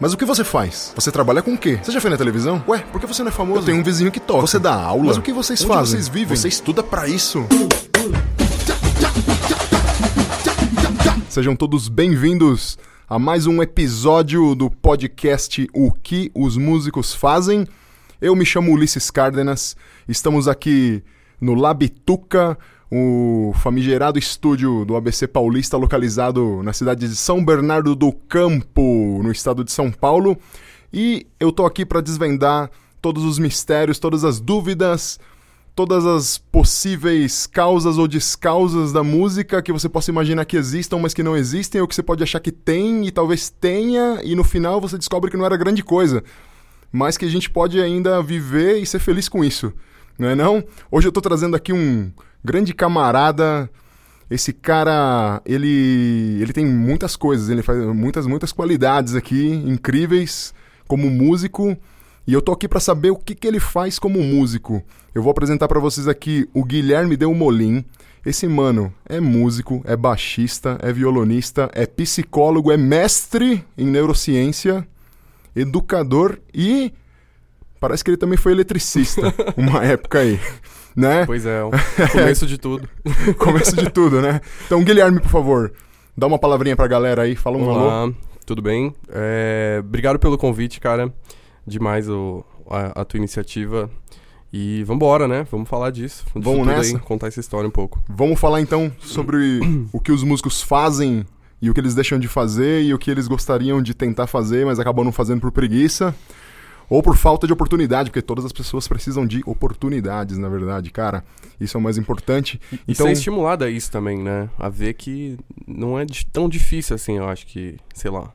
Mas o que você faz? Você trabalha com o quê? Você já foi na televisão? Ué, por que você não é famoso? Eu tenho um vizinho que toca. Você dá aula? Mas o que vocês Onde fazem? vocês vivem? Você estuda pra isso? Sejam todos bem-vindos a mais um episódio do podcast O que os músicos fazem. Eu me chamo Ulisses Cárdenas, estamos aqui no Labituca, o famigerado estúdio do ABC Paulista, localizado na cidade de São Bernardo do Campo, no estado de São Paulo. E eu tô aqui para desvendar todos os mistérios, todas as dúvidas, todas as possíveis causas ou descausas da música que você possa imaginar que existam, mas que não existem, ou que você pode achar que tem e talvez tenha, e no final você descobre que não era grande coisa, mas que a gente pode ainda viver e ser feliz com isso, não é não? Hoje eu tô trazendo aqui um grande camarada, esse cara, ele ele tem muitas coisas, ele faz muitas muitas qualidades aqui incríveis como músico. E eu tô aqui para saber o que, que ele faz como músico. Eu vou apresentar para vocês aqui o Guilherme Del Molin. Esse mano é músico, é baixista, é violonista, é psicólogo, é mestre em neurociência, educador e parece que ele também foi eletricista uma época aí, né? Pois é, o começo de tudo. Começo de tudo, né? Então, Guilherme, por favor, dá uma palavrinha pra galera aí, fala um alô. Olá, tudo bem? É, obrigado pelo convite, cara. Demais o, a, a tua iniciativa. E vambora, né? Vamos falar disso. disso Vamos nessa? Aí, contar essa história um pouco. Vamos falar então sobre o que os músicos fazem e o que eles deixam de fazer e o que eles gostariam de tentar fazer, mas acabam não fazendo por preguiça ou por falta de oportunidade, porque todas as pessoas precisam de oportunidades, na verdade, cara. Isso é o mais importante. E Então, ser estimulado a isso também, né? A ver que não é tão difícil assim, eu acho que, sei lá,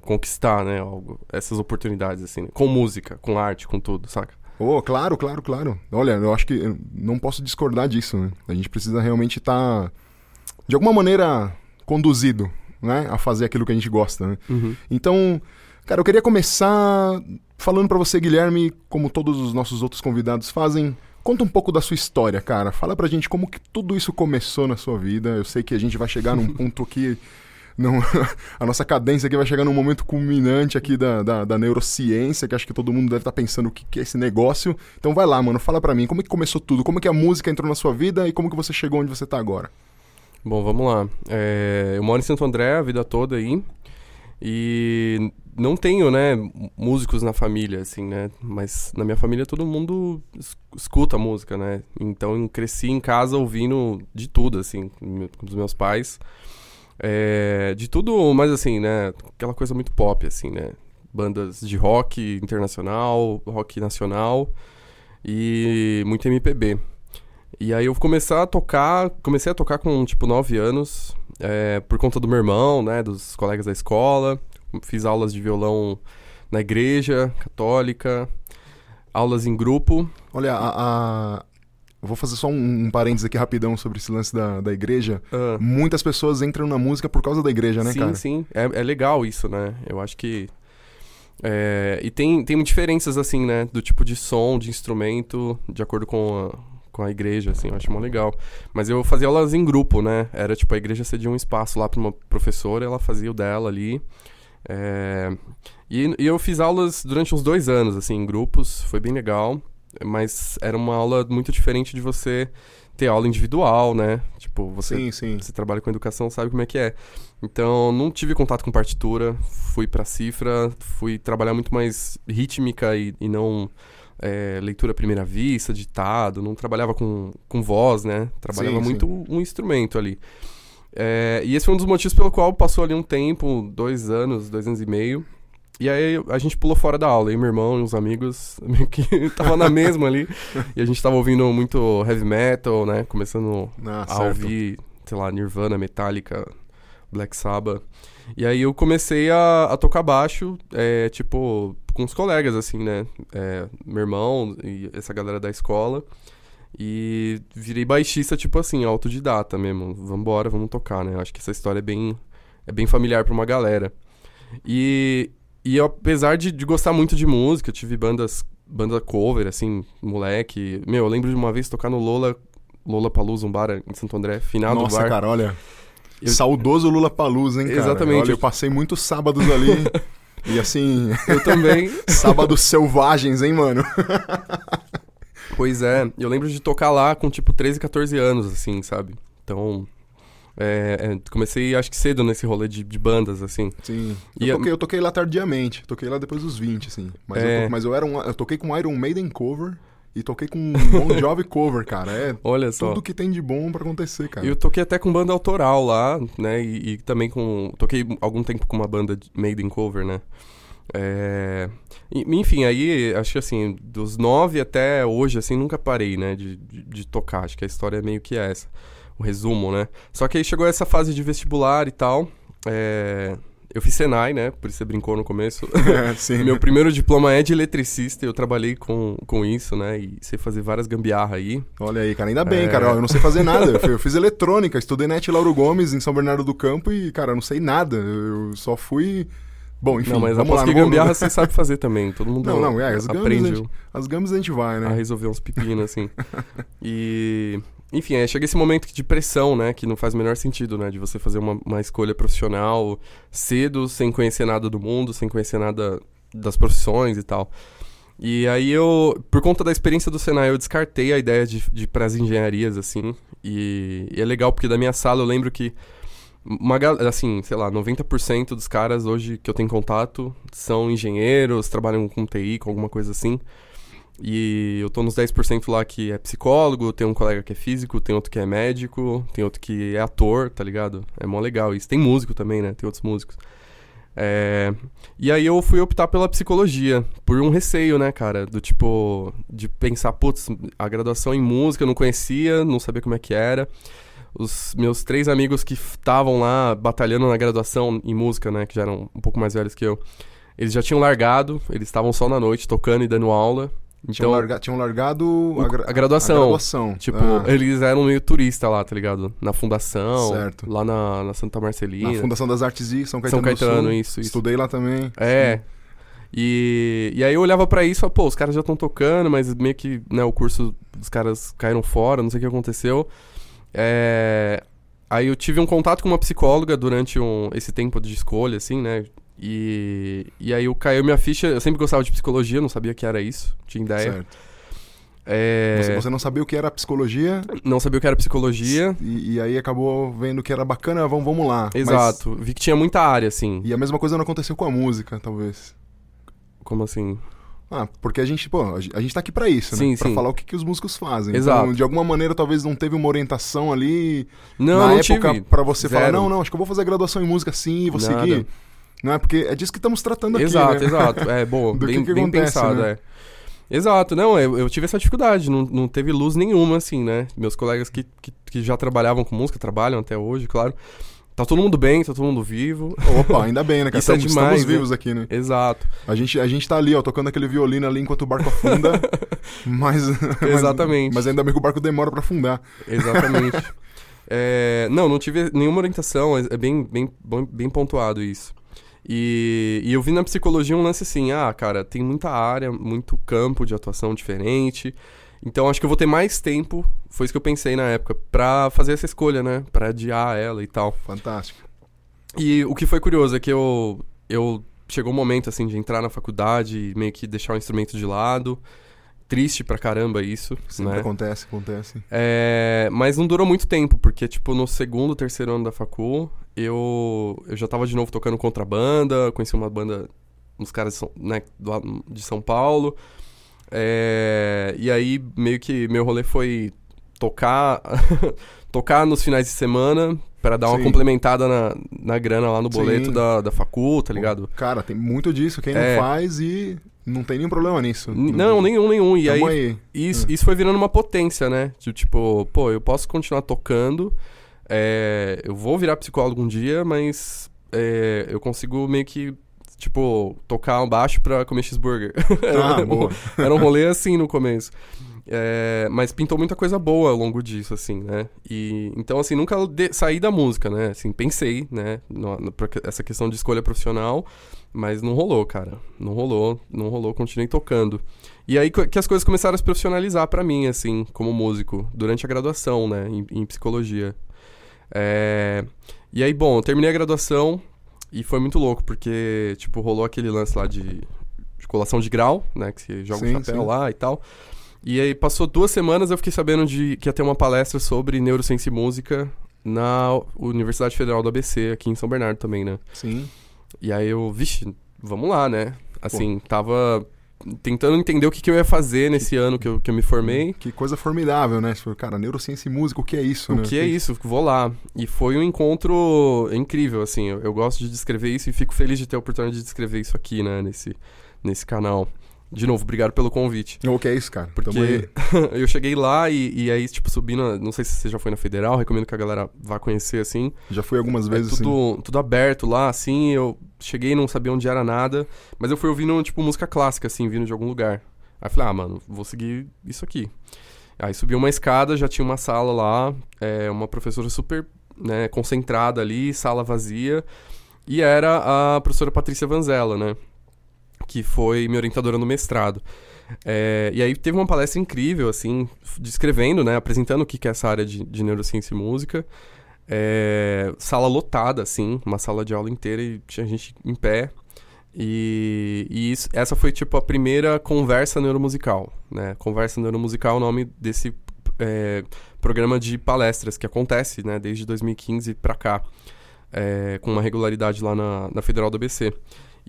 conquistar, né? Algo, essas oportunidades, assim, né? com música, com arte, com tudo, saca? Oh, claro, claro, claro. Olha, eu acho que eu não posso discordar disso, né? A gente precisa realmente estar, de alguma maneira, conduzido, né? A fazer aquilo que a gente gosta, né? Uhum. Então, cara, eu queria começar falando pra você, Guilherme, como todos os nossos outros convidados fazem. Conta um pouco da sua história, cara. Fala pra gente como que tudo isso começou na sua vida. Eu sei que a gente vai chegar num ponto aqui. Não, a nossa cadência aqui vai chegar num momento culminante aqui da, da, da neurociência, que acho que todo mundo deve estar pensando o que, que é esse negócio. Então vai lá, mano, fala pra mim, como é que começou tudo? Como é que a música entrou na sua vida e como que você chegou onde você tá agora? Bom, vamos lá. É, eu moro em Santo André a vida toda aí. E não tenho, né, músicos na família, assim, né? Mas na minha família todo mundo es- escuta música, né? Então eu cresci em casa ouvindo de tudo, assim, com os meus pais. É, de tudo, mas assim, né? Aquela coisa muito pop, assim, né? Bandas de rock internacional, rock nacional e muito MPB. E aí eu começar a tocar, comecei a tocar com tipo 9 anos, é, por conta do meu irmão, né, dos colegas da escola. Fiz aulas de violão na igreja católica, aulas em grupo. Olha, a. a- Vou fazer só um, um parênteses aqui rapidão sobre esse lance da, da igreja. Ah, Muitas pessoas entram na música por causa da igreja, né, sim, cara? sim, é, é legal isso, né? Eu acho que é, e tem tem diferenças assim, né, do tipo de som, de instrumento, de acordo com a, com a igreja, assim, eu acho mó legal. Mas eu fazia aulas em grupo, né? Era tipo a igreja cedia um espaço lá para uma professora, ela fazia o dela ali. É, e, e eu fiz aulas durante uns dois anos, assim, em grupos, foi bem legal. Mas era uma aula muito diferente de você ter aula individual, né? Tipo, você Sim, sim. você trabalha com educação, sabe como é que é. Então, não tive contato com partitura, fui pra cifra, fui trabalhar muito mais rítmica e, e não é, leitura à primeira vista, ditado, não trabalhava com, com voz, né? Trabalhava Sim, muito um instrumento ali. É, e esse foi um dos motivos pelo qual passou ali um tempo, dois anos, dois anos e meio. E aí a gente pulou fora da aula, eu, meu irmão e uns amigos meio que tava na mesma ali. E a gente tava ouvindo muito heavy metal, né? Começando Ah, a certo. ouvir, sei lá, Nirvana, Metallica, Black Sabbath. E aí eu comecei a, a tocar baixo, é, tipo, com os colegas, assim, né? É, meu irmão e essa galera da escola. E virei baixista, tipo assim, autodidata mesmo. Vambora, vamos tocar, né? Acho que essa história é bem, é bem familiar pra uma galera. E, e eu, apesar de, de gostar muito de música, eu tive bandas, banda cover, assim, moleque. Meu, eu lembro de uma vez tocar no Lola, Lola Palusa, um bar em Santo André, final do Nossa, bar. cara, olha. Eu- Saudoso Lula Palusa, hein, cara? Exatamente. Olha, eu passei muitos sábados ali. E assim, Eu também. sábados selvagens, hein, mano? Pois é, eu lembro de tocar lá com tipo 13, 14 anos, assim, sabe? Então, é, é, comecei acho que cedo nesse rolê de, de bandas, assim. Sim. E Eu toquei, eu toquei lá tardiamente. Toquei lá depois dos 20, assim. Mas, É. eu, mas eu era um. Eu toquei com Iron Maiden cover e toquei com Bon Jovi cover, cara. É Olha só. tudo que tem de bom pra acontecer, cara. Eu toquei até com banda autoral lá, né? E, e também com. Toquei algum tempo com uma banda de made in cover, né? É, enfim, aí acho que assim, dos nove até hoje, assim, nunca parei, né? De, de, de tocar. Acho que a história é meio que essa. O resumo, né? Só que aí chegou essa fase de vestibular e tal. é, eu fiz Senai, né? Por isso você brincou no começo. É. Meu primeiro diploma é de eletricista, eu trabalhei com, com isso, né? E sei fazer várias gambiarra aí. Olha aí, cara, ainda bem, É. cara. Eu não sei fazer nada. Eu fiz eletrônica, estudei net Lauro Gomes em São Bernardo do Campo e, cara, eu não sei nada. Eu só fui. Bom, enfim, não, mas vamos lá. que vou- gambiarra você sabe fazer também. Todo mundo Não, não, é, as gambas, aprende a gente- As gambas a gente vai, a né? resolver uns pepinos, assim. e... Enfim, aí chega esse momento de pressão, né? Que não faz o menor sentido, né? De você fazer uma, uma escolha profissional cedo, sem conhecer nada do mundo, sem conhecer nada das profissões e tal. E aí eu, por conta da experiência do Senai, eu descartei a ideia de, de ir pras engenharias, assim. E, e é legal porque da minha sala eu lembro que uma, assim, sei lá, 90% dos caras hoje que eu tenho contato são engenheiros, trabalham com TI, com alguma coisa assim. E eu tô nos 10% lá que é psicólogo, tem um colega que é físico, tem outro que é médico, tem outro que é ator, tá ligado? É mó legal isso. Tem músico também, né? Tem outros músicos. É, E aí eu fui optar pela psicologia, por um receio, né, cara? Do tipo, de pensar, putz, a graduação em música eu não conhecia, não sabia como é que era. Os meus três amigos que estavam lá batalhando na graduação em música, né, que já eram um pouco mais velhos que eu, eles já tinham largado, eles estavam só na noite tocando e dando aula. Tinham, Então, larga- tinham largado o- gra- a graduação. A graduação. tipo, Ah, eles eram meio turista lá, tá ligado? Na fundação, Certo. lá na, na Santa Marcelina. na Fundação das Artes e São Caetano, São Caetano, Sul. isso, isso. Estudei lá também. É. E, e aí eu olhava pra isso e pô, os caras já estão tocando, mas meio que, né, o curso dos caras caíram fora, não sei o que aconteceu. É, Aí eu tive um contato com uma psicóloga durante um, esse tempo de escolha, assim, né? E, e aí eu caiu minha ficha, eu sempre gostava de psicologia, não sabia que era isso, tinha ideia. Certo. É, Você, você não sabia o que era psicologia Não sabia o que era psicologia. e, e aí acabou vendo que era bacana, vamos, vamos lá. Mas- Exato. Vi que tinha muita área, assim. e a mesma coisa não aconteceu com a música, talvez. Como assim? Ah, porque a gente, pô, a gente- tá aqui pra isso, Sim, né? Pra sim. falar o que, que os músicos fazem. Exato. Então, de alguma maneira, talvez não teve uma orientação ali Não, na não época pra você falar, Zero. não, não, acho que eu vou fazer graduação em música sim e vou Nada. seguir. Não é porque é disso que estamos tratando aqui, Exato, né? exato. É, boa, Do que bem, que bem acontece, pensado, né? é. Exato, não, eu, eu tive essa dificuldade, não, não teve luz nenhuma, assim, né? Meus colegas que, que, que já trabalhavam com música, trabalham até hoje, claro. Tá todo mundo bem, tá todo mundo vivo. Opa, ainda bem, né, cara? Isso é estamos, demais, estamos né? vivos aqui, né? Exato. A gente, a gente tá ali, ó, tocando aquele violino ali enquanto o barco afunda. mas, mas- Exatamente. Mas, ainda bem que o barco demora pra afundar. Exatamente. É, não, não tive nenhuma orientação, é é bem, bem, bem pontuado isso. E, e eu vi na psicologia um lance assim, ah, cara, tem muita área, muito campo de atuação diferente. Então acho que eu vou ter mais tempo, foi isso que eu pensei na época, pra fazer essa escolha, né? Pra adiar ela e tal. Fantástico. E o que foi curioso é que eu, eu chegou um momento assim de entrar na faculdade e meio que deixar o instrumento de lado. Triste pra caramba isso, Sempre né? acontece, acontece. É, mas não durou muito tempo, porque, tipo, no segundo, terceiro ano da facul, eu, eu já tava de novo tocando contrabanda, conheci uma banda, uns caras né, de São Paulo. É, e aí, meio que meu rolê foi tocar, tocar nos finais de semana pra dar uma Sim. complementada na, na grana lá no boleto Sim. da, da facul, tá ligado? Cara, tem muito disso. Quem É. não faz e não tem nenhum problema nisso. N- Não, nenhum, nenhum. E aí, aí. Isso, É. isso foi virando uma potência, né? De, tipo, pô, eu posso continuar tocando, é, eu vou virar psicólogo um dia, mas é, eu consigo meio que, tipo, tocar um baixo pra comer cheeseburger. Ah, boa. Era um rolê assim no começo. É, mas pintou muita coisa boa ao longo disso, assim, né? E, então, assim, nunca de- saí da música, né? Assim, pensei, né? No, no- essa questão de escolha profissional, mas não rolou, cara. Não rolou, não rolou, continuei tocando. E aí que as coisas começaram a se profissionalizar pra mim, assim, como músico, durante a graduação, né? Em, em psicologia. É, e aí, bom, eu terminei a graduação, E foi muito louco, porque, tipo, rolou aquele lance lá de, de colação de grau, né? Que você joga Sim, um chapéu sim. lá e tal. E aí passou duas semanas eu fiquei sabendo de que ia ter uma palestra sobre neurociência e música na Universidade Federal do ABC, aqui em São Bernardo também, né? Sim. E aí eu, vixe, vamos lá, né? Assim, tava tentando entender o que, que eu ia fazer nesse ano que eu, que eu me formei. Que coisa formidável, né? Falou, cara, neurociência e música, o que é isso, O né? que é isso? Vou lá. E foi um encontro incrível, assim. Eu, eu gosto de descrever isso e fico feliz de ter a oportunidade de descrever isso aqui, né? Nesse, nesse canal. De novo, obrigado pelo convite. O que é isso, cara? Porque eu cheguei lá e, e aí, tipo, subi na... Não sei se você já foi na Federal, recomendo que a galera vá conhecer, assim. Já fui algumas É vezes, assim. tudo, tudo aberto lá, assim. Eu cheguei, não sabia onde era nada. Mas eu fui ouvindo, tipo, música clássica, assim, vindo de algum lugar. Aí eu falei, ah, mano, vou seguir isso aqui. Aí subi uma escada, já tinha uma sala lá, é, uma professora super né, concentrada ali, sala vazia. E era a professora Patrícia Vanzella, né? Que foi minha orientadora no mestrado. É, e aí teve uma palestra incrível, assim, descrevendo, né? Apresentando o que que é essa área de, de neurociência e música. É, sala lotada, assim, uma sala de aula inteira e tinha gente em pé. E, e isso- essa foi, tipo, a primeira conversa neuromusical, né? Conversa neuromusical é o nome desse é, programa de palestras que acontece, né? Desde 2015 pra cá, é, com uma regularidade lá na, na Federal do ABC.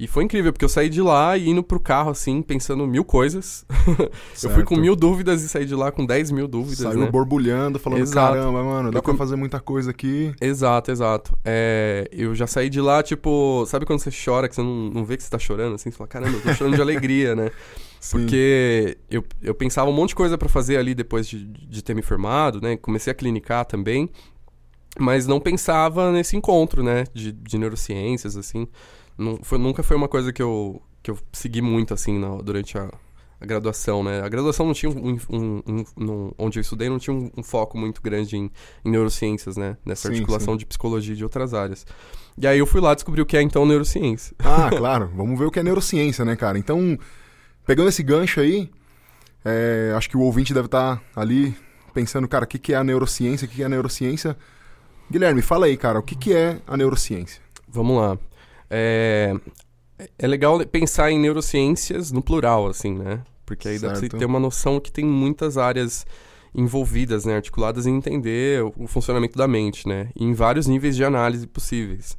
E foi incrível, porque eu saí de lá e indo pro carro, assim, pensando mil coisas. eu fui com mil dúvidas e saí de lá com 10 mil dúvidas, Saiu né? borbulhando, falando, Exato. caramba, mano, dá Eu pra com- fazer muita coisa aqui. Exato, exato. É, eu já saí de lá, tipo, sabe quando você chora, que você não, não vê que você tá chorando, assim? Você fala, caramba, eu tô chorando de alegria, né? Sim. Porque eu, eu pensava um monte de coisa pra fazer ali depois de, de ter me formado, né? Comecei a clinicar também, mas não pensava nesse encontro, né? De, de neurociências, assim. Não, foi, nunca foi uma coisa que eu, que eu segui muito, assim, na- durante a, a graduação, né? A graduação não tinha um, um- um- não- onde eu estudei não tinha um, um foco muito grande em, em neurociências, né? Nessa Sim, articulação sim. de psicologia e de outras áreas. E aí eu fui lá descobrir o que é então neurociência. Ah, claro. Vamos ver o que é neurociência, né, cara? Então, pegando esse gancho aí, é, acho que o ouvinte deve estar ali pensando, cara, o que, que é a neurociência? O que, que é a neurociência? Guilherme, fala aí, cara, o que, que é a neurociência? Vamos lá. É, é legal pensar em neurociências no plural, assim, né? Porque aí dá pra você Certo. ter uma noção que tem muitas áreas envolvidas, né? Articuladas em entender o, o funcionamento da mente, né? E em vários níveis de análise possíveis.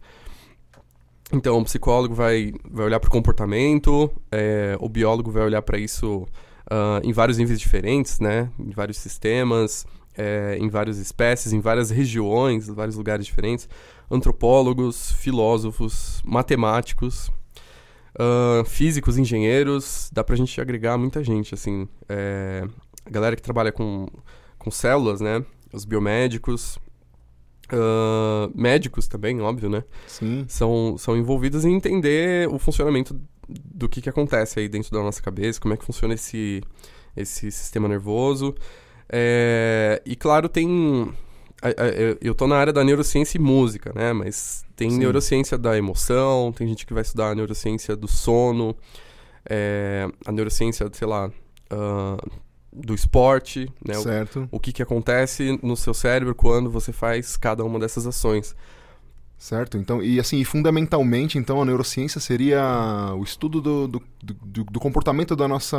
Então, o psicólogo vai, vai olhar para o comportamento, é, o biólogo vai olhar para isso ah, em vários níveis diferentes, né? Em vários sistemas, é, em várias espécies, em várias regiões, em vários lugares diferentes. Antropólogos, filósofos, matemáticos, ah, físicos, engenheiros. Dá pra gente agregar muita gente, assim. É, a galera que trabalha com, com células, né? Os biomédicos. ah, médicos também, óbvio, né? Sim. são, são envolvidas em entender o funcionamento do que, que acontece aí dentro da nossa cabeça, como é que funciona esse, esse sistema nervoso. É, e claro, tem. Eu- tô na área da neurociência e música, né? Mas tem Sim. neurociência da emoção, tem gente que vai estudar a neurociência do sono, é, a neurociência, sei lá, ah, do esporte, né? O- Certo. o que, que acontece no seu cérebro quando você faz cada uma dessas ações. Certo. Então, e assim, e fundamentalmente, então, a neurociência seria o estudo do, do, do, do comportamento da nossa,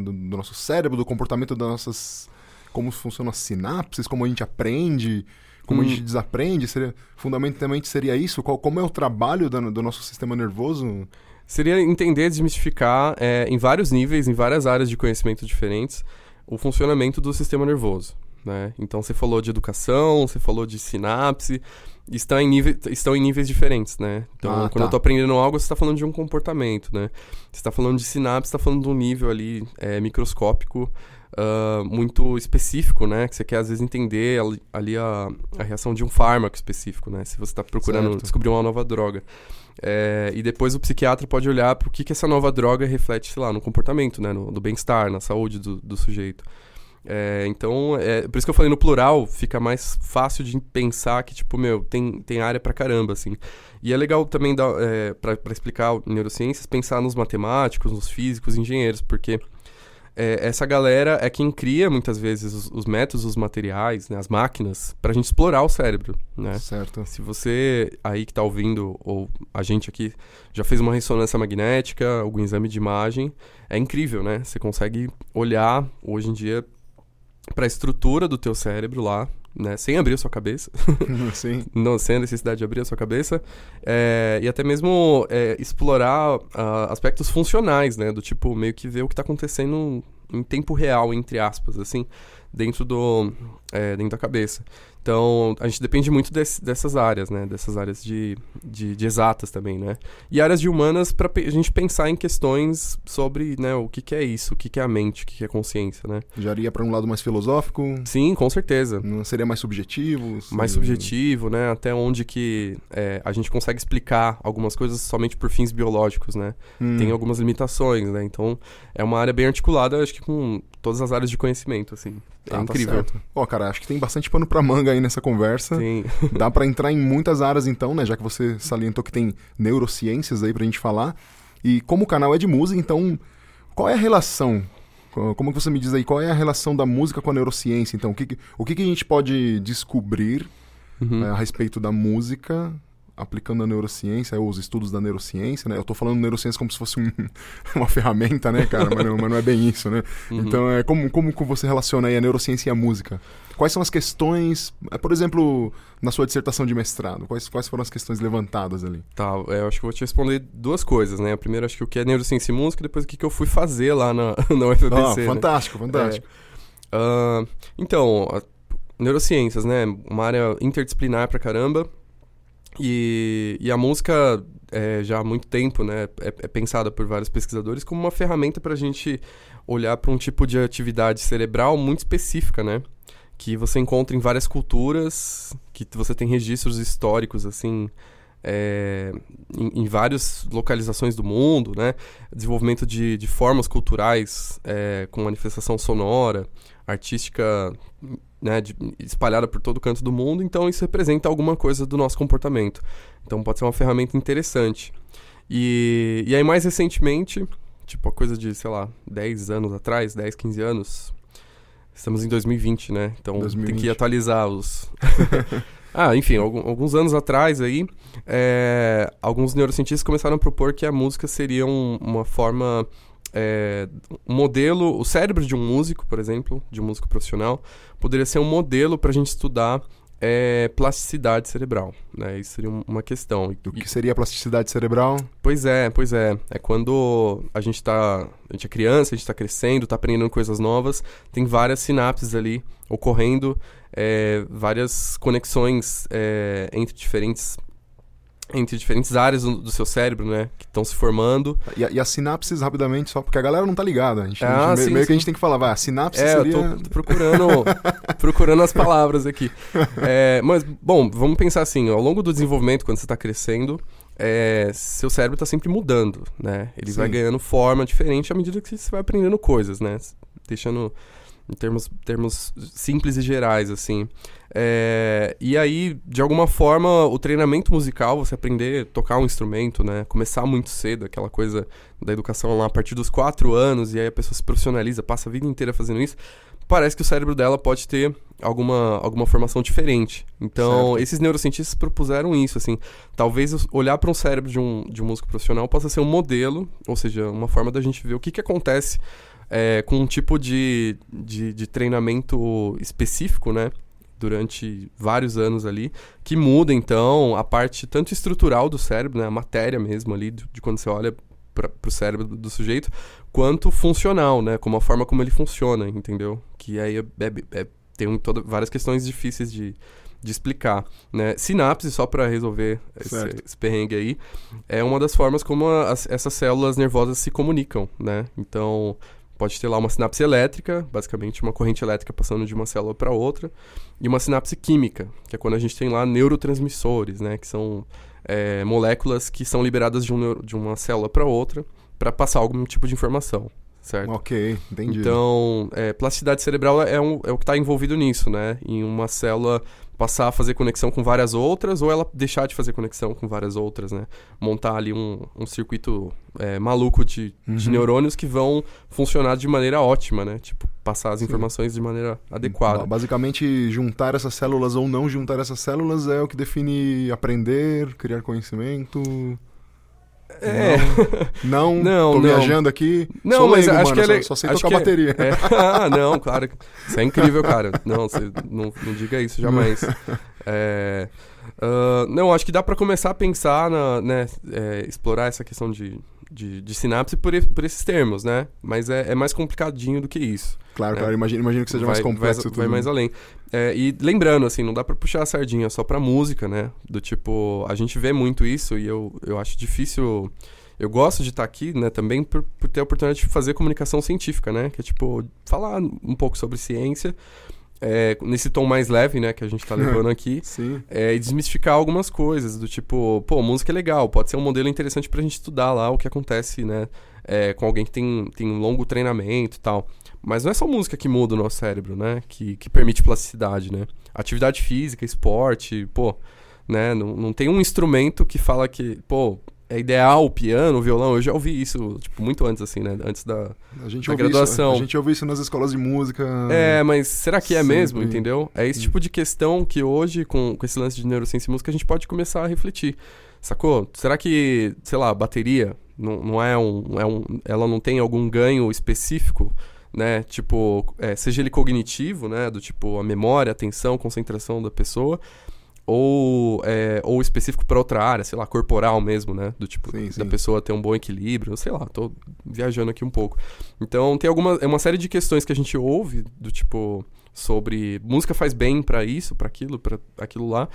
do, do nosso cérebro, do comportamento das nossas. Como funcionam as sinapses, como a gente aprende, como a Hum. gente desaprende. Seria, fundamentalmente seria isso? Qual, como é o trabalho da- do nosso sistema nervoso? Seria entender, desmistificar é, em vários níveis, em várias áreas de conhecimento diferentes, o funcionamento do sistema nervoso. Né? Então você falou de educação, você falou de sinapse, estão em, nível, estão em níveis diferentes, né? Então, Ah, quando tá. eu tô aprendendo algo, você está falando de um comportamento, né? Você está falando de sinapse, está falando de um nível ali é, microscópico ah, muito específico, né? Que você quer às vezes entender ali, ali a, a reação de um fármaco específico, né? Se você está procurando Certo. descobrir uma nova droga. É, e depois o psiquiatra pode olhar para o que, que essa nova droga reflete, sei lá, no comportamento, né? No, no bem-estar, na saúde do, do sujeito. É, então, é, por isso que eu falei no plural, fica mais fácil de pensar que, tipo, meu, tem, tem área pra caramba, assim. E é legal também, dar, é, pra, pra explicar neurociências, pensar nos matemáticos, nos físicos, engenheiros, porque é, essa galera é quem cria muitas vezes os, os métodos, os materiais, né, as máquinas, para a gente explorar o cérebro, né? Certo. Se você aí que está ouvindo, ou a gente aqui, já fez uma ressonância magnética, algum exame de imagem, é incrível, né? Você consegue olhar, hoje em dia, para a estrutura do teu cérebro lá, né, sem abrir a sua cabeça, Sim. não sem a necessidade de abrir a sua cabeça, é, e até mesmo é, explorar uh, aspectos funcionais, né, do tipo meio que ver o que está acontecendo em tempo real, entre aspas, assim, dentro do é, dentro da cabeça. Então, a gente depende muito desse, dessas áreas, né? Dessas áreas de, de, de exatas também, né? E áreas de humanas para a gente pensar em questões sobre né, o que, que é isso, o que, que é a mente, o que, que é consciência, né? Já iria para um lado mais filosófico? Sim, com certeza. Não seria mais subjetivo? Mais subjetivo, né? Até onde que é, a gente consegue explicar algumas coisas somente por fins biológicos, né? Hum. Tem algumas limitações, né? Então, é uma área bem articulada, acho que com todas as áreas de conhecimento, assim. É ah, tá incrível. Tá Ó, cara, acho que tem bastante pano pra manga aí nessa conversa. Sim. Dá para entrar em muitas áreas então, né? Já que você salientou que tem neurociências aí pra gente falar. E como o canal é de música, então qual é a relação? Como que você me diz aí, qual é a relação da música com a neurociência? Então, o que, o que, que a gente pode descobrir uhum. é, a respeito da música aplicando a neurociência, ou os estudos da neurociência, né? Eu tô falando neurociência como se fosse um, uma ferramenta, né, cara? Mas não, mas não, é bem isso, né? Uhum. Então, é, como, como você relaciona aí a neurociência e a música? Quais são as questões, é, por exemplo, na sua dissertação de mestrado, quais, quais foram as questões levantadas ali? Tá, é, eu acho que vou te responder duas coisas, né? A primeira, acho que o que é neurociência e música, depois o que, que eu fui fazer lá na, na UFBC. Ah, fantástico, né? fantástico. É, uh, então, neurociências, né? Uma área interdisciplinar pra caramba. E, e a música, é, já há muito tempo, né, é, é pensada por vários pesquisadores como uma ferramenta para a gente olhar para um tipo de atividade cerebral muito específica, né? Que você encontra em várias culturas, que você tem registros históricos, assim, é, em, em, várias localizações do mundo, né? Desenvolvimento de, de formas culturais é, com manifestação sonora, artística né, de, espalhada por todo canto do mundo, então isso representa alguma coisa do nosso comportamento. Então pode ser uma ferramenta interessante. E, e aí, mais recentemente, tipo a coisa de, sei lá, 10 anos atrás, 10, 15 anos, estamos em 2020, né? Então 2020. tem que atualizar os. ah, enfim, alguns anos atrás aí, é, alguns neurocientistas começaram a propor que a música seria um, uma forma é, um modelo, o cérebro de um músico, por exemplo, de um músico profissional, poderia ser um modelo para a gente estudar é, plasticidade cerebral, né? Isso seria uma questão. O que seria plasticidade cerebral? Pois é, pois é. É quando a gente tá, a gente é criança, a gente está crescendo, está aprendendo coisas novas, tem várias sinapses ali ocorrendo, é, várias conexões é, entre diferentes entre diferentes áreas do, do seu cérebro, né? Que estão se formando. E, e as sinapses, rapidamente, só porque a galera não tá ligada. A gente, ah, a gente, sim, meio sim. que a gente tem que falar, vai, a sinapse é, seria... eu tô, tô procurando, procurando as palavras aqui. É, mas, bom, vamos pensar assim, ao longo do desenvolvimento, quando você está crescendo, é, seu cérebro está sempre mudando, né? Ele sim. vai ganhando forma diferente à medida que você vai aprendendo coisas, né? Deixando em termos, termos simples e gerais, assim. É, e aí, de alguma forma, o treinamento musical, você aprender a tocar um instrumento, né? Começar muito cedo, aquela coisa da educação lá a partir dos quatro anos, e aí a pessoa se profissionaliza, passa a vida inteira fazendo isso. Parece que o cérebro dela pode ter alguma, alguma formação diferente. Então, certo. esses neurocientistas propuseram isso, assim. Talvez olhar para um cérebro de um, de um músico profissional possa ser um modelo, ou seja, uma forma da gente ver o que, que acontece é, com um tipo de, de, de, treinamento específico, né? Durante vários anos ali, que muda então a parte tanto estrutural do cérebro, né? A matéria mesmo ali, de, de quando você olha para o cérebro do, do, sujeito, quanto funcional, né? Como a forma como ele funciona, entendeu? Que aí é, é, é, tem toda, várias questões difíceis de, de explicar. Né? Sinapse, só para resolver esse, esse, perrengue aí, é uma das formas como as, essas células nervosas se comunicam, né? Então, pode ter lá uma sinapse elétrica, basicamente uma corrente elétrica passando de uma célula para outra, e uma sinapse química, que é quando a gente tem lá neurotransmissores, né, que são é, moléculas que são liberadas de, um neuro, de uma célula para outra para passar algum tipo de informação, certo? Ok, entendi. Então, é, plasticidade cerebral é, um, é o que está envolvido nisso, né? Em uma célula passar a fazer conexão com várias outras ou ela deixar de fazer conexão com várias outras, né? Montar ali um, um circuito é, maluco de, uhum. de neurônios que vão funcionar de maneira ótima, né? Tipo, passar as Sim. informações de maneira adequada. Basicamente, juntar essas células ou não juntar essas células é o que define aprender, criar conhecimento. É. Não, não, tô não. viajando aqui. Não, Sou mas leigo, acho mano, que é só, só sei tocar é- bateria. É. Ah, não, claro. Isso é incrível, cara. Não, você não, não diga isso jamais. É, uh, não, acho que dá para começar a pensar, na, né, é, explorar essa questão de de, de sinapse por, por esses termos, né? Mas é, é mais complicadinho do que isso. Claro, né? claro. Imagino, imagino que seja vai, mais complexo vai, tudo. Vai mais além. É, e lembrando, assim, não dá pra puxar a sardinha só pra música, né? Do tipo, a gente vê muito isso e eu, eu acho difícil... Eu gosto de estar tá aqui, né, também por, por ter a oportunidade de fazer comunicação científica, né? Que é, tipo, falar um pouco sobre ciência, é, nesse tom mais leve, né, que a gente tá levando aqui, é, e desmistificar algumas coisas, do tipo, pô, música é legal, pode ser um modelo interessante pra gente estudar lá o que acontece, né, é, com alguém que tem, tem um longo treinamento e tal. Mas não é só música que muda o nosso cérebro, né, que, que permite plasticidade, né. Atividade física, esporte, pô, né, não, não tem um instrumento que fala que, pô, é ideal o piano, o violão. Eu já ouvi isso, tipo, muito antes, assim, né? Antes da, a gente da graduação. Isso, a gente ouve isso nas escolas de música. É, mas será que é sempre. mesmo, entendeu? É esse tipo de questão que hoje, com, com esse lance de neurociência e música, a gente pode começar a refletir. Sacou? Será que, sei lá, bateria não, não é, um, é um. Ela não tem algum ganho específico? Né? Tipo, é, seja ele cognitivo, né? Do tipo a memória, atenção, concentração da pessoa, ou, é, ou específico para outra área, sei lá, corporal mesmo, né? Do tipo, sim, sim. da pessoa ter um bom equilíbrio, sei lá, tô viajando aqui um pouco. Então, tem alguma, é uma série de questões que a gente ouve, do tipo, sobre música faz bem para isso, para aquilo, para aquilo lá,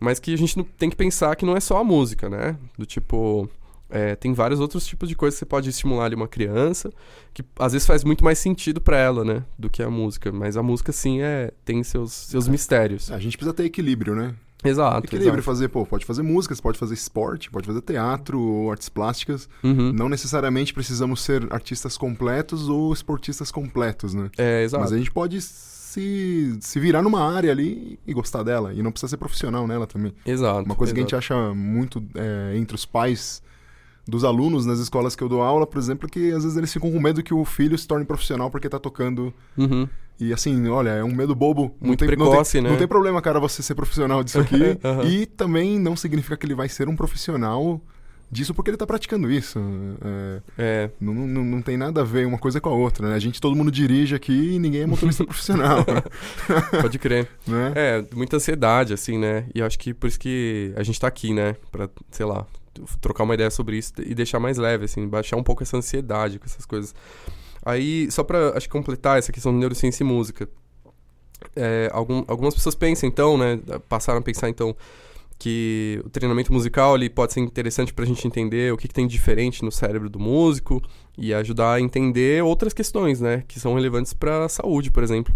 mas que a gente não, tem que pensar que não é só a música, né? Do tipo, é, tem vários outros tipos de coisas que você pode estimular ali uma criança, que às vezes faz muito mais sentido para ela, né? Do que a música. Mas a música, sim, é, tem seus, seus é. mistérios. A gente precisa ter equilíbrio, né? Exato. Equilíbrio, exato. fazer, pô, pode fazer músicas, pode fazer esporte, pode fazer teatro ou artes plásticas. Uhum. Não necessariamente precisamos ser artistas completos ou esportistas completos, né? É, exato. Mas a gente pode se, se virar numa área ali e gostar dela. E não precisa ser profissional nela também. Exato. Uma coisa exato. que a gente acha muito é, entre os pais dos alunos nas escolas que eu dou aula, por exemplo, que às vezes eles ficam com medo que o filho se torne profissional porque tá tocando. Uhum. E assim, olha, é um medo bobo. Muito tem, precoce, não tem, né? Não tem problema, cara, você ser profissional disso aqui. uhum. E também não significa que ele vai ser um profissional disso porque ele tá praticando isso. É, é. Não, não, não tem nada a ver uma coisa com a outra, né? A gente, todo mundo dirige aqui e ninguém é motorista profissional. Pode crer. Né? É, muita ansiedade, assim, né? E acho que por isso que a gente tá aqui, né? Pra, sei lá, trocar uma ideia sobre isso e deixar mais leve, assim, baixar um pouco essa ansiedade com essas coisas. Aí, só pra, acho completar essa questão de neurociência e música. É, algum, algumas pessoas pensam, então, né, passaram a pensar, então, que o treinamento musical ali pode ser interessante para a gente entender o que, que, tem de diferente no cérebro do músico e ajudar a entender outras questões, né, que são relevantes para a saúde, por exemplo,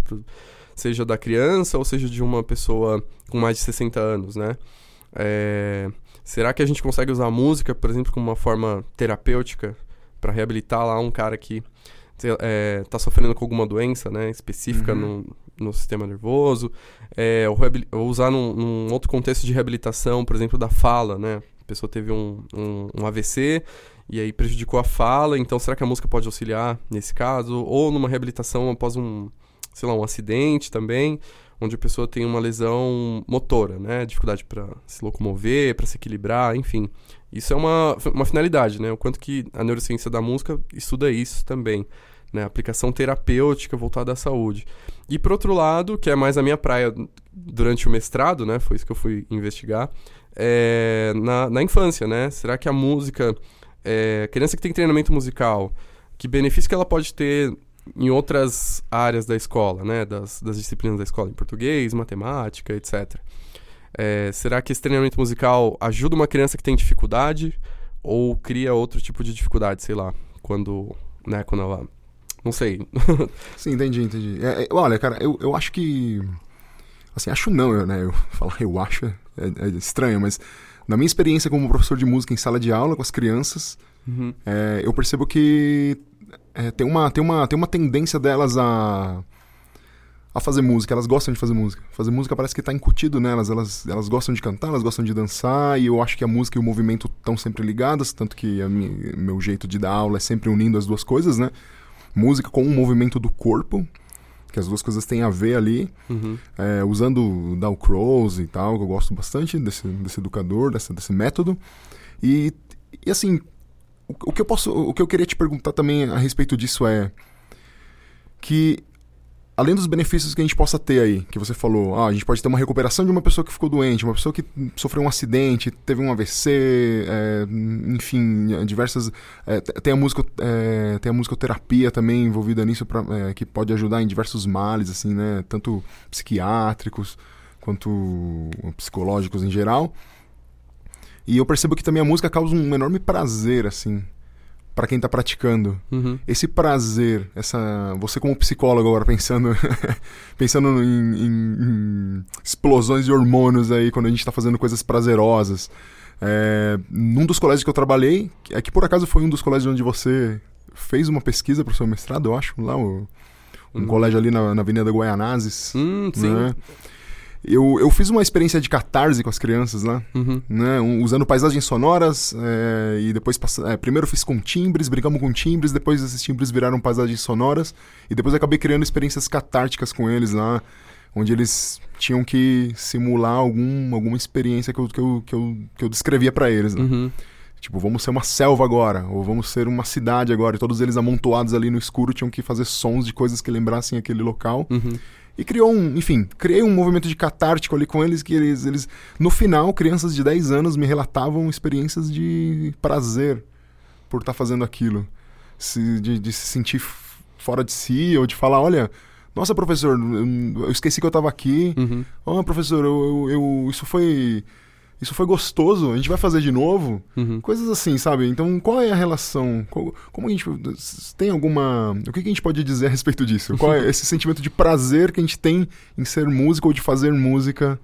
seja da criança ou seja de uma pessoa com mais de 60 anos, né. É, Será que a gente consegue usar a música, por exemplo, como uma forma terapêutica para reabilitar lá um cara que é, tá sofrendo com alguma doença né, específica uhum. no, no sistema nervoso? É, ou, ou, usar num, num, outro contexto de reabilitação, por exemplo, da fala, né? A pessoa teve um, um, um AVC e aí prejudicou a fala, então será que a música pode auxiliar nesse caso? Ou numa reabilitação após um, sei lá, um acidente também, onde a pessoa tem uma lesão motora, né? Dificuldade para se locomover, para se equilibrar, enfim. Isso é uma, uma finalidade, né? O quanto que a neurociência da música estuda isso também, né? Aplicação terapêutica voltada à saúde. E por outro lado, que é mais a minha praia durante o mestrado, né? Foi isso que eu fui investigar, é na, na infância, né? Será que a música, é, criança que tem treinamento musical, que benefício que ela pode ter em outras áreas da escola, né? Das, das disciplinas da escola, em português, matemática, etc. É, será que esse treinamento musical ajuda uma criança que tem dificuldade ou cria outro tipo de dificuldade, sei lá, quando, né, quando ela... Não sei. Sim, entendi, entendi. É, é, olha, cara, eu, eu acho que... Assim, acho não, eu, né? Eu falar eu acho é, é, estranho, mas na minha experiência como professor de música em sala de aula com as crianças, uhum. É, eu percebo que é, tem, uma, tem, uma, tem uma tendência delas a a fazer música, elas gostam de fazer música. Fazer música parece que está incutido nelas, elas, elas gostam de cantar, elas gostam de dançar, e eu acho que a música e o movimento estão sempre ligadas, tanto que minha, meu jeito de dar aula é sempre unindo as duas coisas, né? Música com o movimento do corpo, que as duas coisas têm a ver ali, Uhum. é, usando Dow Crows e tal, que eu gosto bastante desse, desse educador, desse, desse método. E, e assim, o, o que eu posso, o que eu queria te perguntar também a respeito disso é que além dos benefícios que a gente possa ter aí, que você falou, ah, a gente pode ter uma recuperação de uma pessoa que ficou doente, uma pessoa que sofreu um acidente, teve um AVC, é, enfim, diversas. É, tem, a musico, é, tem a musicoterapia também envolvida nisso, pra, é, que pode ajudar em diversos males, assim, né? Tanto psiquiátricos quanto psicológicos em geral. E eu percebo que também a música causa um enorme prazer, assim, para quem tá praticando. Uhum. Esse prazer, essa. Você como psicólogo agora pensando. pensando em, em- em explosões de hormônios aí quando a gente tá fazendo coisas prazerosas. É, num dos colégios que eu trabalhei, é que por acaso foi um dos colégios onde você fez uma pesquisa pro seu mestrado, eu acho, lá, o- um Uhum. colégio ali na, na Avenida Guaianazes. Hum, sim. Eu, eu fiz uma experiência de catarse com as crianças lá Uhum. né, um- usando paisagens sonoras é, e depois é, primeiro fiz com timbres, brincamos com timbres, depois esses timbres viraram paisagens sonoras e depois acabei criando experiências catárticas com eles lá, onde eles tinham que simular algum, alguma experiência que eu, que eu, que eu, que eu descrevia pra eles. né? Uhum. Tipo, vamos ser uma selva agora, ou vamos ser uma cidade agora, e todos eles amontoados ali no escuro tinham que fazer sons de coisas que lembrassem aquele local. Uhum. E criou um, enfim, criei um movimento de catártico ali com eles, que eles, eles no final, crianças de 10 anos me relatavam experiências de prazer por estar fazendo aquilo. Se- de, de se sentir fora de si, ou de falar, olha, nossa, professor, eu, esqueci que eu estava aqui. Uhum. Ó, professor, eu, eu, eu- isso foi... Isso foi gostoso, a gente vai fazer de novo? Uhum. Coisas assim, sabe? Então, qual é a relação? Qual- como a gente tem alguma, o que, que a gente pode dizer a respeito disso? Qual é esse sentimento de prazer que a gente tem em ser músico ou de fazer música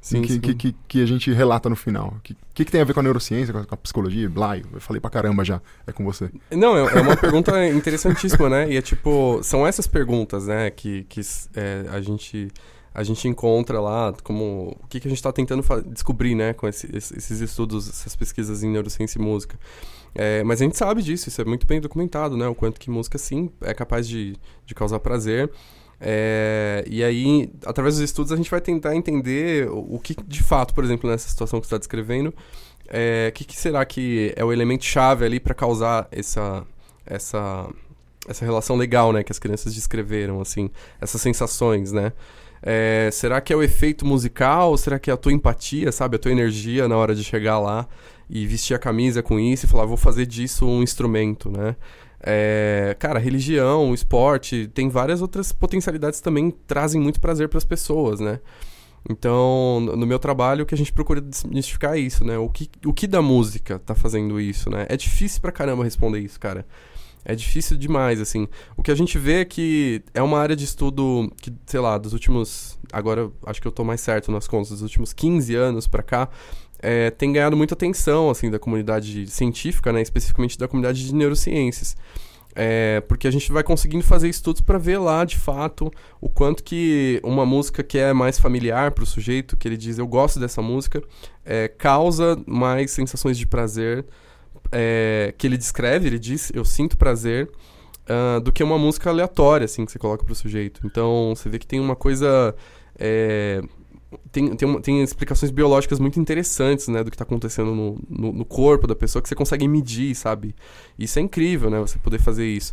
Sim, que, sim. que, que, que a gente relata no final? O que, que, tem a ver com a neurociência, com a, com a psicologia? Blá, eu falei pra caramba já. É com você. Não, é é uma pergunta interessantíssima, né? E é tipo, são essas perguntas, né, que, que é, a gente a gente encontra lá como o que, que a gente está tentando descobrir, né, com esse- esses estudos, essas pesquisas em neurociência e música. É, mas a gente sabe disso, isso é muito bem documentado, né? O quanto que música sim é capaz de, de causar prazer. É, e aí, através dos estudos, a gente vai tentar entender o, o que de fato, por exemplo, nessa situação que você está descrevendo, é, o que, que será que é o elemento chave ali para causar essa, essa, essa relação legal, né, que as crianças descreveram, assim, essas sensações, né? É, será que é o efeito musical? Será que é a tua empatia, sabe? A tua energia na hora de chegar lá e vestir a camisa com isso e falar, vou fazer disso um instrumento, né? É, cara, religião, esporte, tem várias outras potencialidades também trazem muito prazer para as pessoas, né? Então, no no meu trabalho, o que a gente procura desmistificar é isso, né? O que, o que da música tá fazendo isso, né? É difícil pra caramba responder isso, cara. É difícil demais, assim. O que a gente vê é que é uma área de estudo que, sei lá, dos últimos. Agora acho que eu tô mais certo nas contas, dos últimos 15 anos pra cá, é, tem ganhado muita atenção, assim, da comunidade científica, né? Especificamente da comunidade de neurociências. É, porque a gente vai conseguindo fazer estudos para ver lá, de fato, o quanto que uma música que é mais familiar para o sujeito, que ele diz eu gosto dessa música, é, causa mais sensações de prazer, é, que ele descreve, ele diz eu sinto prazer, ah, do que uma música aleatória, assim, que você coloca para o sujeito. Então, você vê que tem uma coisa... é, tem, tem, uma- tem explicações biológicas muito interessantes, né, do que está acontecendo no, no, no corpo da pessoa, que você consegue medir, sabe? Isso é incrível, né, você poder fazer isso.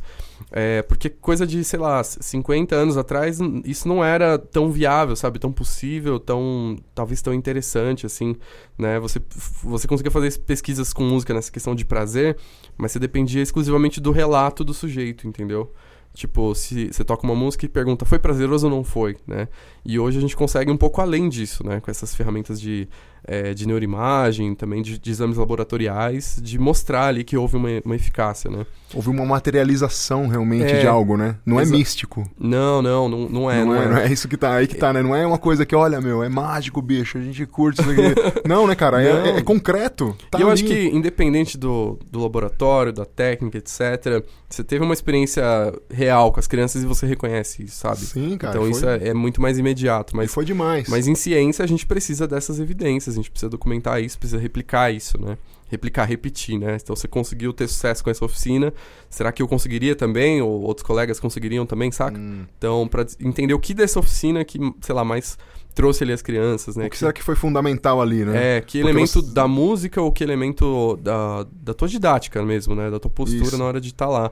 É, porque coisa de, sei lá, 50 anos atrás, isso não era tão viável, sabe? Tão possível, tão, talvez tão interessante, assim, né? Você, você conseguia fazer pesquisas com música nessa questão de prazer, mas você dependia exclusivamente do relato do sujeito, entendeu? Tipo, se você toca uma música e pergunta, foi prazeroso ou não foi, né? E hoje a gente consegue um pouco além disso, né? Com essas ferramentas de é, de neuroimagem, também de, de, exames laboratoriais, de mostrar ali que houve uma, uma eficácia, né? Houve uma materialização realmente é, de algo, né? Não é místico. Não, não, não, não é. Não, não é, é, não é isso que tá aí que tá, né? Não é uma coisa que, olha, meu, é mágico, bicho, a gente curte isso aqui. não, né, cara? É, é, é, concreto. Tá e eu ali. acho que, independente do, do laboratório, da técnica, etc., você teve uma experiência real com as crianças e você reconhece isso, sabe? Sim, cara. Então foi... isso é, é, muito mais imediato. Mas e foi demais. Mas em ciência a gente precisa dessas evidências, a gente precisa documentar isso, precisa replicar isso, né? Replicar, repetir, né? Então você conseguiu ter sucesso com essa oficina, será que eu conseguiria também? Ou outros colegas conseguiriam também, saca? Hum. Então, para entender o que dessa oficina que, sei lá, mais trouxe ali as crianças, né? O que, que será que foi fundamental ali, né? É, que Porque elemento você... da música ou que elemento da, da tua didática mesmo, né? Da tua postura Isso. na hora de estar tá lá,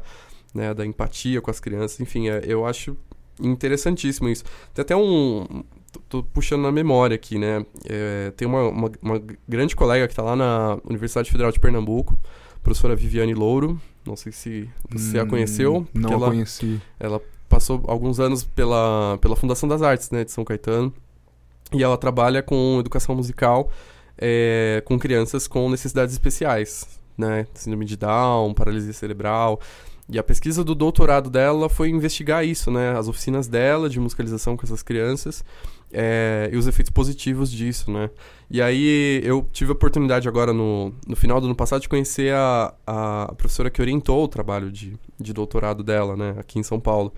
né? Da empatia com as crianças, enfim, é, eu acho interessantíssimo isso. Tem até um... Tô, puxando na memória aqui, né? É, tem uma, uma, uma, grande colega que está lá na Universidade Federal de Pernambuco, professora Viviane Louro. Não sei se você hum, a conheceu. Não ela, a conheci. Ela passou alguns anos pela, pela Fundação das Artes, né? De São Caetano. E ela trabalha com educação musical é, com crianças com necessidades especiais, né? Síndrome de Down, paralisia cerebral. E a pesquisa do doutorado dela foi investigar isso, né? As oficinas dela de musicalização com essas crianças é, e os efeitos positivos disso, né? E aí eu tive a oportunidade agora no, no final do ano passado de conhecer a, a professora que orientou o trabalho de, de doutorado dela, né? Aqui em São Paulo.